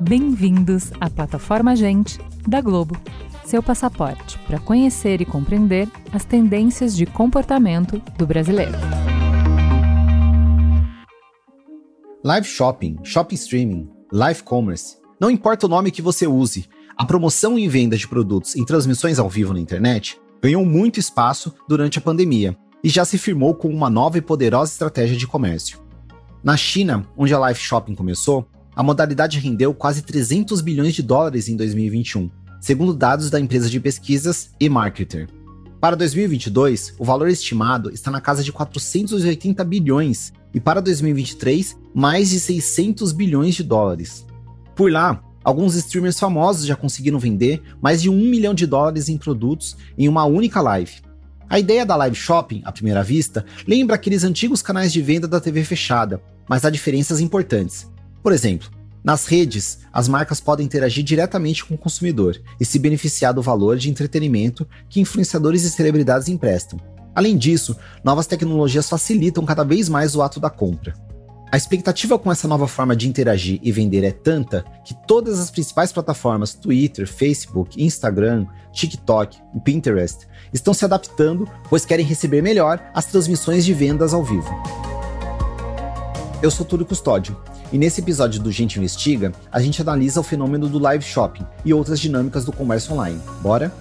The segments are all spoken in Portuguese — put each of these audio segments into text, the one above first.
Bem-vindos à plataforma Gente da Globo, seu passaporte para conhecer e compreender as tendências de comportamento do brasileiro. Live shopping, shopping streaming, live commerce. Não importa o nome que você use, a promoção e venda de produtos em transmissões ao vivo na internet ganhou muito espaço durante a pandemia e já se firmou como uma nova e poderosa estratégia de comércio. Na China, onde a live shopping começou, a modalidade rendeu quase 300 bilhões de dólares em 2021, segundo dados da empresa de pesquisas eMarketer. Para 2022, o valor estimado está na casa de 480 bilhões e para 2023, mais de 600 bilhões de dólares. Por lá, alguns streamers famosos já conseguiram vender mais de um milhão de dólares em produtos em uma única live. A ideia da live shopping, à primeira vista, lembra aqueles antigos canais de venda da TV fechada, mas há diferenças importantes. Por exemplo, nas redes, as marcas podem interagir diretamente com o consumidor e se beneficiar do valor de entretenimento que influenciadores e celebridades emprestam. Além disso, novas tecnologias facilitam cada vez mais o ato da compra. A expectativa com essa nova forma de interagir e vender é tanta que todas as principais plataformas Twitter, Facebook, Instagram, TikTok e Pinterest estão se adaptando, pois querem receber melhor as transmissões de vendas ao vivo. Eu sou Túlio Custódio e nesse episódio do Gente Investiga, a gente analisa o fenômeno do live shopping e outras dinâmicas do comércio online. Bora?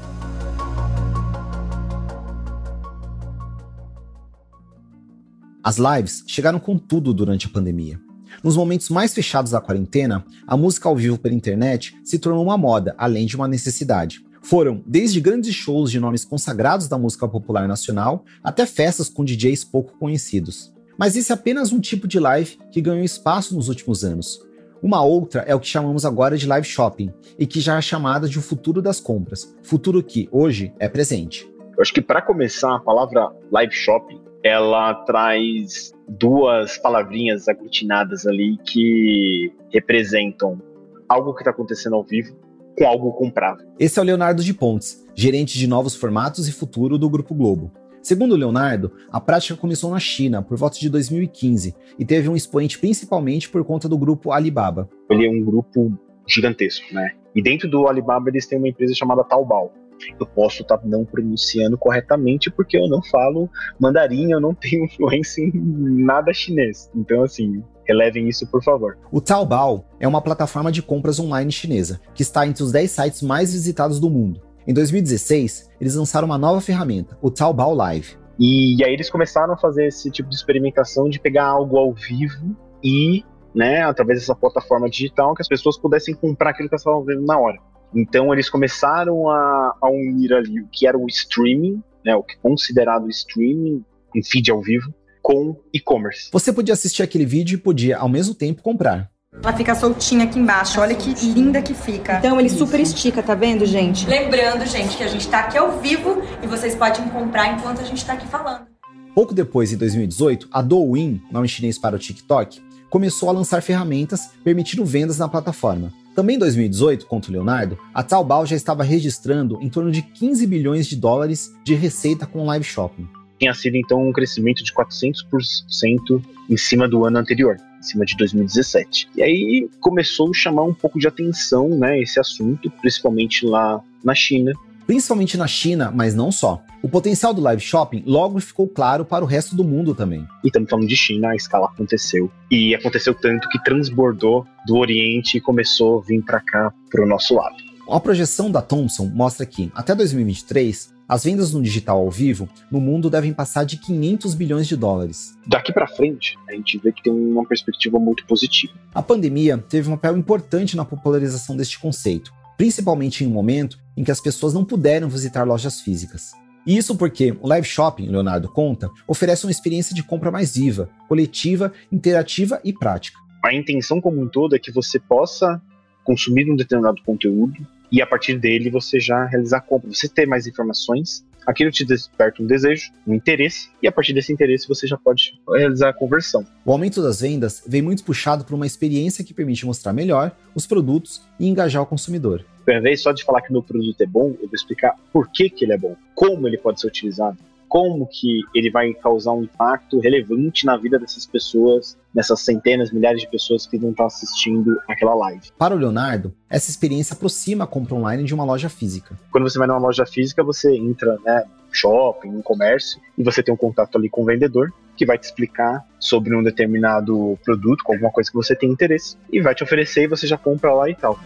As lives chegaram com tudo durante a pandemia. Nos momentos mais fechados da quarentena, a música ao vivo pela internet se tornou uma moda, além de uma necessidade. Foram desde grandes shows de nomes consagrados da música popular nacional até festas com DJs pouco conhecidos. Mas esse é apenas um tipo de live que ganhou espaço nos últimos anos. Uma outra é o que chamamos agora de live shopping, e que já é chamada de o futuro das compras, futuro que hoje é presente. Eu acho que para começar, a palavra live shopping, ela traz duas palavrinhas aglutinadas ali que representam algo que está acontecendo ao vivo com algo comprável. Esse é o Leonardo de Pontes, gerente de novos formatos e futuro do Grupo Globo. Segundo Leonardo, a prática começou na China por volta de 2015 e teve um expoente principalmente por conta do grupo Alibaba. Ele é um grupo gigantesco, né? E dentro do Alibaba eles têm uma empresa chamada Taobao. Eu posso estar tá não pronunciando corretamente porque eu não falo mandarim, eu não tenho influência em nada chinês. Então, assim, relevem isso, por favor. O Taobao é uma plataforma de compras online chinesa que está entre os 10 sites mais visitados do mundo. Em 2016, eles lançaram uma nova ferramenta, o Taobao Live. E, aí eles começaram a fazer esse tipo de experimentação de pegar algo ao vivo e, né, através dessa plataforma digital, que as pessoas pudessem comprar aquilo que elas estavam vendo na hora. Então eles começaram a, a unir ali o que era o streaming, né, o que é considerado streaming, em feed ao vivo, com e-commerce. Você podia assistir aquele vídeo e podia, ao mesmo tempo, comprar. Ela fica soltinha aqui embaixo. Olha que linda que fica. Então ele super estica, tá vendo, gente? Lembrando, gente, que a gente tá aqui ao vivo e vocês podem comprar enquanto a gente tá aqui falando. Pouco depois, em 2018, a Douyin, nome chinês para o TikTok, começou a lançar ferramentas permitindo vendas na plataforma. Também em 2018, conta o Leonardo, a Taobao já estava registrando em torno de 15 bilhões de dólares de receita com live shopping. Tinha sido então um crescimento de 400% em cima do ano anterior em cima de 2017. E aí começou a chamar um pouco de atenção, né, esse assunto, principalmente lá na China. Principalmente na China, mas não só. O potencial do live shopping logo ficou claro para o resto do mundo também. E estamos falando de China, a escala aconteceu. E aconteceu tanto que transbordou do Oriente e começou a vir para cá, para o nosso lado. A projeção da Thomson mostra que, até 2023, as vendas no digital ao vivo no mundo devem passar de 500 bilhões de dólares. Daqui para frente, a gente vê que tem uma perspectiva muito positiva. A pandemia teve um papel importante na popularização deste conceito, principalmente em um momento em que as pessoas não puderam visitar lojas físicas. E isso porque o live shopping, Leonardo conta, oferece uma experiência de compra mais viva, coletiva, interativa e prática. A intenção como um todo é que você possa consumir um determinado conteúdo e a partir dele você já realizar a compra. Você ter mais informações, aquilo te desperta um desejo, um interesse, e a partir desse interesse você já pode realizar a conversão. O aumento das vendas vem muito puxado por uma experiência que permite mostrar melhor os produtos e engajar o consumidor. Ao invés só de falar que meu produto é bom, eu vou explicar por que, que ele é bom, como ele pode ser utilizado, como que ele vai causar um impacto relevante na vida dessas pessoas, nessas centenas, milhares de pessoas que vão estar assistindo aquela live. Para o Leonardo, essa experiência aproxima a compra online de uma loja física. Quando você vai numa loja física, você entra, né, shopping, um comércio, e você tem um contato ali com o vendedor, que vai te explicar sobre um determinado produto, com alguma coisa que você tem interesse, e vai te oferecer e você já compra lá e tal.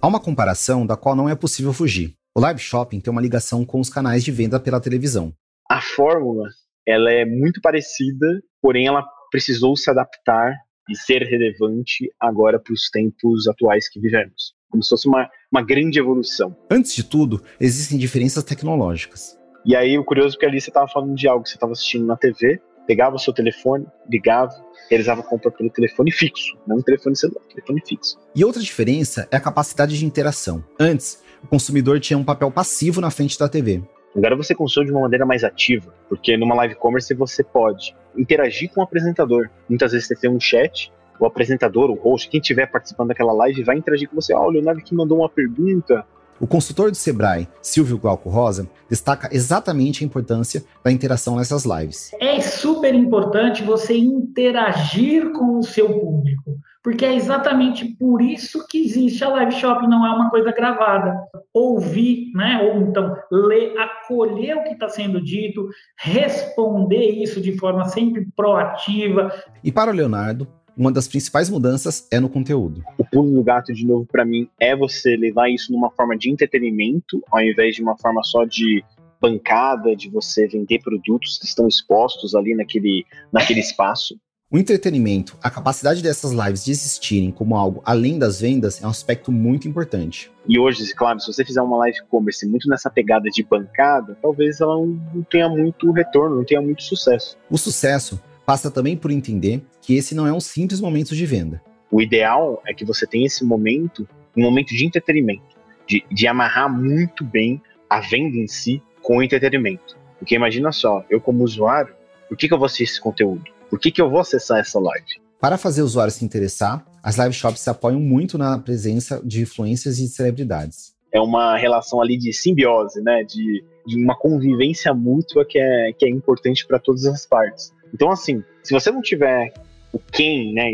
Há uma comparação da qual não é possível fugir. O live shopping tem uma ligação com os canais de venda pela televisão. A fórmula, ela é muito parecida, porém ela precisou se adaptar e ser relevante agora para os tempos atuais que vivemos. Como se fosse uma, uma grande evolução. Antes de tudo, existem diferenças tecnológicas. E aí, o curioso é que ali você estava falando de algo que você estava assistindo na TV, pegava o seu telefone, ligava, realizava a compra pelo telefone fixo, não telefone celular, telefone fixo. E outra diferença é a capacidade de interação. Antes, o consumidor tinha um papel passivo na frente da TV. Agora você consome de uma maneira mais ativa, porque numa live commerce você pode interagir com o apresentador. Muitas vezes você tem um chat, o apresentador, o host, quem estiver participando daquela live vai interagir com você. Ah, o Leonardo que mandou uma pergunta, o consultor do Sebrae, Silvio Glauco Rosa, destaca exatamente a importância da interação nessas lives. É super importante você interagir com o seu público, porque é exatamente por isso que existe a live shopping, não é uma coisa gravada. Ouvir, né, ou então ler, acolher o que está sendo dito, responder isso de forma sempre proativa. E para o Leonardo, uma das principais mudanças é no conteúdo. O pulo do gato, de novo, para mim, é você levar isso numa forma de entretenimento, ao invés de uma forma só de bancada, de você vender produtos que estão expostos ali naquele, naquele espaço. O entretenimento, a capacidade dessas lives de existirem como algo além das vendas é um aspecto muito importante. E hoje, claro, se você fizer uma live commerce muito nessa pegada de bancada, talvez ela não tenha muito retorno, não tenha muito sucesso. O sucesso passa também por entender que esse não é um simples momento de venda. O ideal é que você tenha esse momento, um momento de entretenimento, de, de amarrar muito bem a venda em si com o entretenimento. Porque imagina só, eu como usuário, por que, que eu vou assistir esse conteúdo? Por que, que eu vou acessar essa live? Para fazer o usuário se interessar, as live shops se apoiam muito na presença de influências e celebridades. É uma relação ali de simbiose, né? De, de uma convivência mútua que é, que é importante para todas as partes. Então, assim, se você não tiver o quem, né,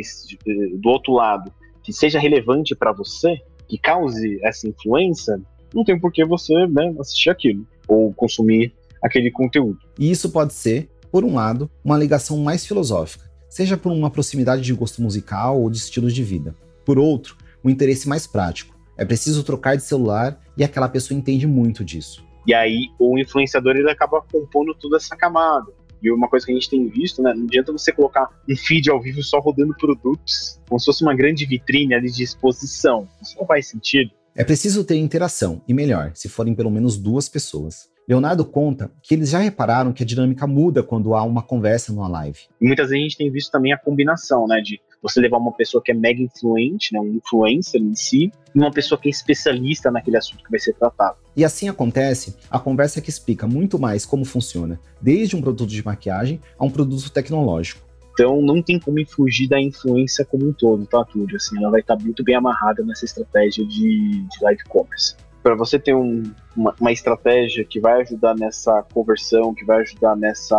do outro lado, que seja relevante para você, que cause essa influência, não tem por que você né, assistir aquilo ou consumir aquele conteúdo. E isso pode ser, por um lado, uma ligação mais filosófica, seja por uma proximidade de gosto musical ou de estilos de vida. Por outro, um interesse mais prático. É preciso trocar de celular e aquela pessoa entende muito disso. E aí o influenciador ele acaba compondo toda essa camada. E uma coisa que a gente tem visto, né? Não adianta você colocar um feed ao vivo só rodando produtos, como se fosse uma grande vitrine ali de exposição. Isso não faz sentido. É preciso ter interação, e melhor, se forem pelo menos duas pessoas. Leonardo conta que eles já repararam que a dinâmica muda quando há uma conversa numa live. E muitas vezes a gente tem visto também a combinação, né, de você levar uma pessoa que é mega influente, né, um influencer em si, e uma pessoa que é especialista naquele assunto que vai ser tratado. E assim acontece a conversa que explica muito mais como funciona, desde um produto de maquiagem a um produto tecnológico. Então não tem como fugir da influência como um todo, tá, Túlio? Assim, ela vai estar muito bem amarrada nessa estratégia de, de live commerce. Para você ter um, uma, uma estratégia que vai ajudar nessa conversão, que vai ajudar nessa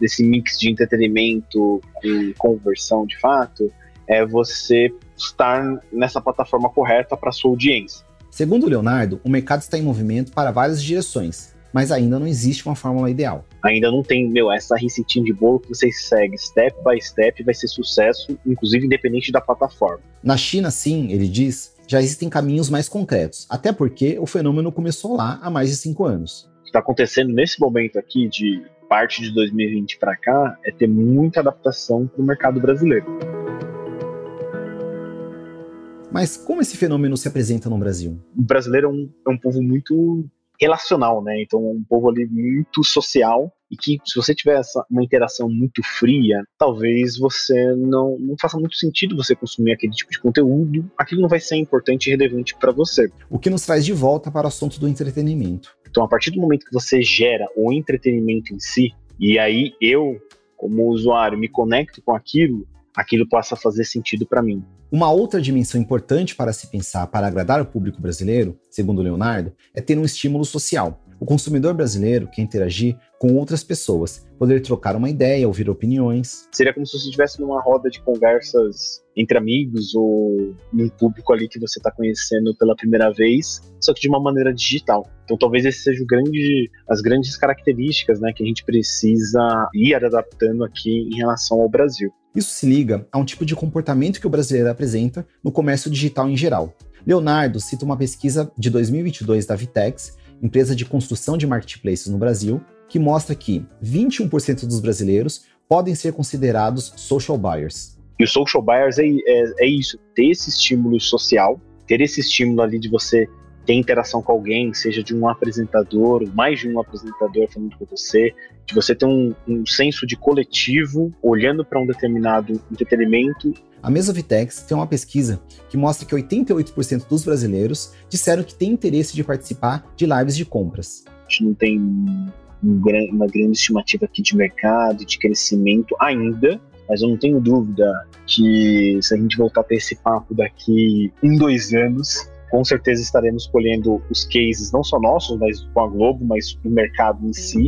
desse mix de entretenimento e conversão de fato, é você estar nessa plataforma correta para sua audiência. Segundo Leonardo, o mercado está em movimento para várias direções, mas ainda não existe uma fórmula ideal. Ainda não tem, meu, essa receitinha de bolo que você segue step by step vai ser sucesso, inclusive independente da plataforma. Na China, sim, ele diz, já existem caminhos mais concretos, até porque o fenômeno começou lá há mais de cinco anos. O que está acontecendo nesse momento aqui de parte de 2020 para cá é ter muita adaptação para o mercado brasileiro. Mas como esse fenômeno se apresenta no Brasil? O brasileiro é um, é um povo muito relacional, né? Então, um povo ali muito social e que se você tiver essa, uma interação muito fria, talvez você não, não faça muito sentido você consumir aquele tipo de conteúdo, aquilo não vai ser importante e relevante para você. O que nos traz de volta para o assunto do entretenimento. Então, a partir do momento que você gera o entretenimento em si, e aí eu, como usuário, me conecto com aquilo, aquilo passa a fazer sentido para mim. Uma outra dimensão importante para se pensar para agradar o público brasileiro, segundo Leonardo, é ter um estímulo social. O consumidor brasileiro quer interagir com outras pessoas, poder trocar uma ideia, ouvir opiniões. Seria como se você estivesse numa roda de conversas entre amigos ou num público ali que você está conhecendo pela primeira vez, só que de uma maneira digital. Então talvez esse seja grande, as grandes características né, que a gente precisa ir adaptando aqui em relação ao Brasil. Isso se liga a um tipo de comportamento que o brasileiro apresenta no comércio digital em geral. Leonardo cita uma pesquisa de 2022 da Vitex empresa de construção de marketplaces no Brasil, que mostra que 21% dos brasileiros podem ser considerados social buyers. E o social buyers é, é, é isso, ter esse estímulo social, ter esse estímulo ali de você ter interação com alguém, seja de um apresentador, mais de um apresentador falando com você, de você ter um, um senso de coletivo olhando para um determinado entretenimento. A Mesa Vitex tem uma pesquisa que mostra que 88% dos brasileiros disseram que têm interesse de participar de lives de compras. A gente não tem um, uma grande estimativa aqui de mercado, de crescimento ainda, mas eu não tenho dúvida que se a gente voltar a ter esse papo daqui um, dois anos, com certeza estaremos colhendo os cases, não só nossos, mas com a Globo, mas o mercado em si.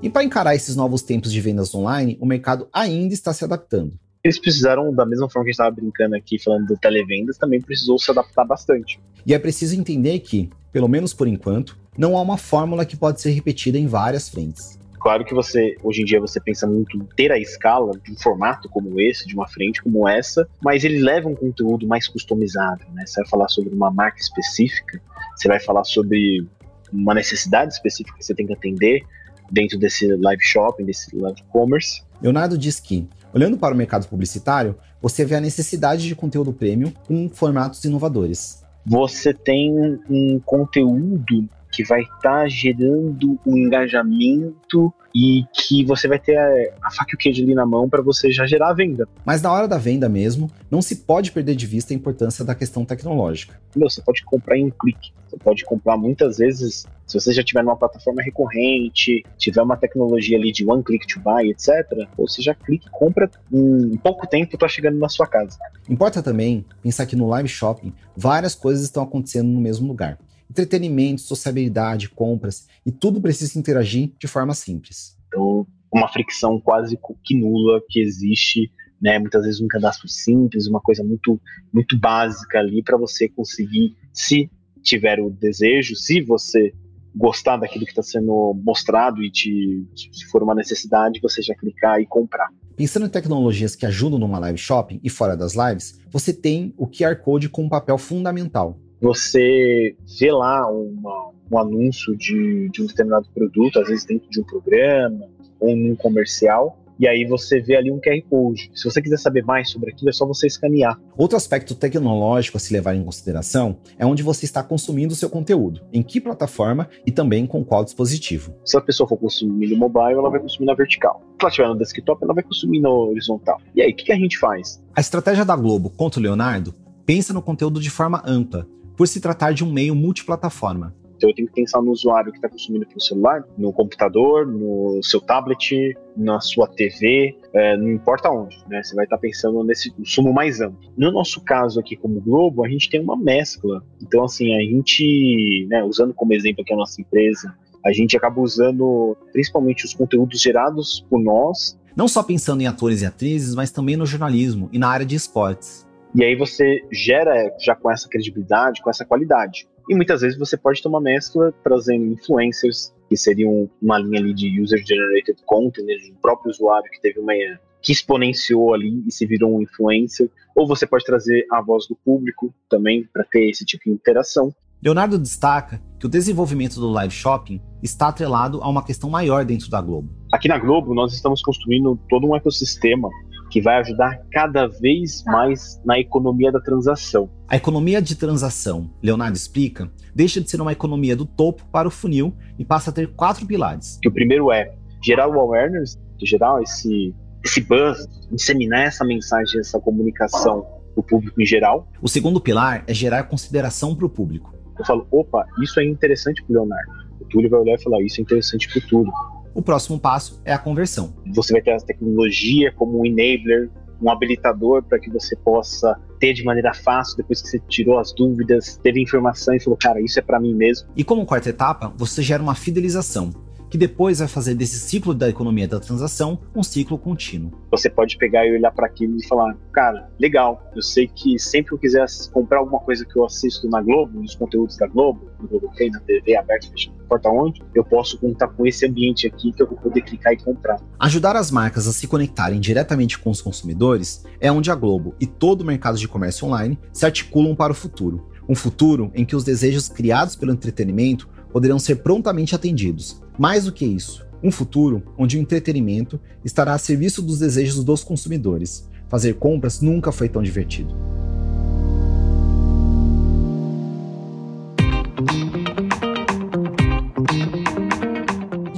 E para encarar esses novos tempos de vendas online, o mercado ainda está se adaptando. Eles precisaram, da mesma forma que a gente estava brincando aqui, falando do televendas, também precisou se adaptar bastante. E é preciso entender que, pelo menos por enquanto, não há uma fórmula que pode ser repetida em várias frentes. Claro que você, hoje em dia, você pensa muito em ter a escala de um formato como esse, de uma frente como essa, mas ele leva um conteúdo mais customizado, né? Você vai falar sobre uma marca específica, você vai falar sobre uma necessidade específica que você tem que atender dentro desse live shopping, desse live commerce. Leonardo diz que, olhando para o mercado publicitário, você vê a necessidade de conteúdo premium com formatos inovadores. Você tem um conteúdo que vai estar tá gerando um engajamento e que você vai ter a, a faca e o queijo ali na mão para você já gerar a venda. Mas na hora da venda mesmo, não se pode perder de vista a importância da questão tecnológica. Meu, você pode comprar em um clique. Você pode comprar muitas vezes, se você já tiver numa plataforma recorrente, tiver uma tecnologia ali de one click to buy, etc., você já clica e compra em pouco tempo está chegando na sua casa. Importa também pensar que no live shopping várias coisas estão acontecendo no mesmo lugar entretenimento, sociabilidade, compras, e tudo precisa interagir de forma simples. Então, uma fricção quase que nula que existe, né? Muitas vezes um cadastro simples, uma coisa muito, muito básica ali para você conseguir, se tiver o desejo, se você gostar daquilo que está sendo mostrado e te, se for uma necessidade, você já clicar e comprar. Pensando em tecnologias que ajudam numa live shopping e fora das lives, você tem o QR Code com um papel fundamental você vê lá uma, um anúncio de, de um determinado produto, às vezes dentro de um programa ou num comercial, e aí você vê ali um QR Code. Se você quiser saber mais sobre aquilo, é só você escanear. Outro aspecto tecnológico a se levar em consideração é onde você está consumindo o seu conteúdo, em que plataforma e também com qual dispositivo. Se a pessoa for consumir no mobile, ela vai consumir na vertical. Se ela estiver no desktop, ela vai consumir na horizontal. E aí, o que, que a gente faz? A estratégia da Globo contra o Leonardo pensa no conteúdo de forma ampla, por se tratar de um meio multiplataforma. Então eu tenho que pensar no usuário que está consumindo pelo celular, no computador, no seu tablet, na sua TV, é, não importa onde, né? Você vai estar tá pensando nesse sumo mais amplo. No nosso caso aqui como Globo, a gente tem uma mescla. Então assim, a gente, né, usando como exemplo aqui a nossa empresa, a gente acaba usando principalmente os conteúdos gerados por nós. Não só pensando em atores e atrizes, mas também no jornalismo e na área de esportes. E aí você gera já com essa credibilidade, com essa qualidade. E muitas vezes você pode ter uma mescla trazendo influencers, que seriam uma linha ali de user-generated content, né, do próprio usuário que teve uma que exponenciou ali e se virou um influencer, ou você pode trazer a voz do público também para ter esse tipo de interação. Leonardo destaca que o desenvolvimento do live shopping está atrelado a uma questão maior dentro da Globo. Aqui na Globo, nós estamos construindo todo um ecossistema que vai ajudar cada vez mais na economia da transação. A economia de transação, Leonardo explica, deixa de ser uma economia do topo para o funil e passa a ter quatro pilares. Que o primeiro é gerar o awareness, gerar esse, esse buzz, disseminar essa mensagem, essa comunicação para o público em geral. O segundo pilar é gerar consideração para o público. Eu falo, opa, isso é interessante para o Leonardo. O Túlio vai olhar e falar, isso é interessante para o Túlio o próximo passo é a conversão. Você vai ter a tecnologia como um enabler um habilitador para que você possa ter de maneira fácil depois que você tirou as dúvidas, teve informação e falou, cara, isso é para mim mesmo. E como quarta etapa, você gera uma fidelização que depois vai fazer desse ciclo da economia da transação um ciclo contínuo. Você pode pegar e olhar para aquilo e falar, cara, legal, eu sei que sempre que eu quiser comprar alguma coisa que eu assisto na Globo, nos conteúdos da Globo, no Globo Play, na TV aberta, não importa onde, eu posso contar com esse ambiente aqui que eu vou poder clicar e comprar. Ajudar as marcas a se conectarem diretamente com os consumidores é onde a Globo e todo o mercado de comércio online se articulam para o futuro. Um futuro em que os desejos criados pelo entretenimento poderão ser prontamente atendidos. Mais do que isso, um futuro onde o entretenimento estará a serviço dos desejos dos consumidores. Fazer compras nunca foi tão divertido.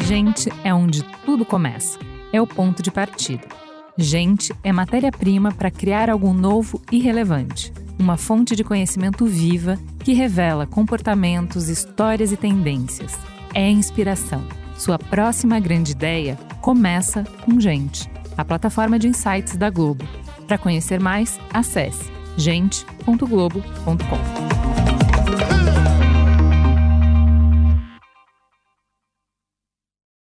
Gente é onde tudo começa. É o ponto de partida. Gente é matéria-prima para criar algo novo e relevante uma fonte de conhecimento viva que revela comportamentos, histórias e tendências. É inspiração. Sua próxima grande ideia começa com Gente, a plataforma de insights da Globo. Para conhecer mais, acesse gente.globo.com.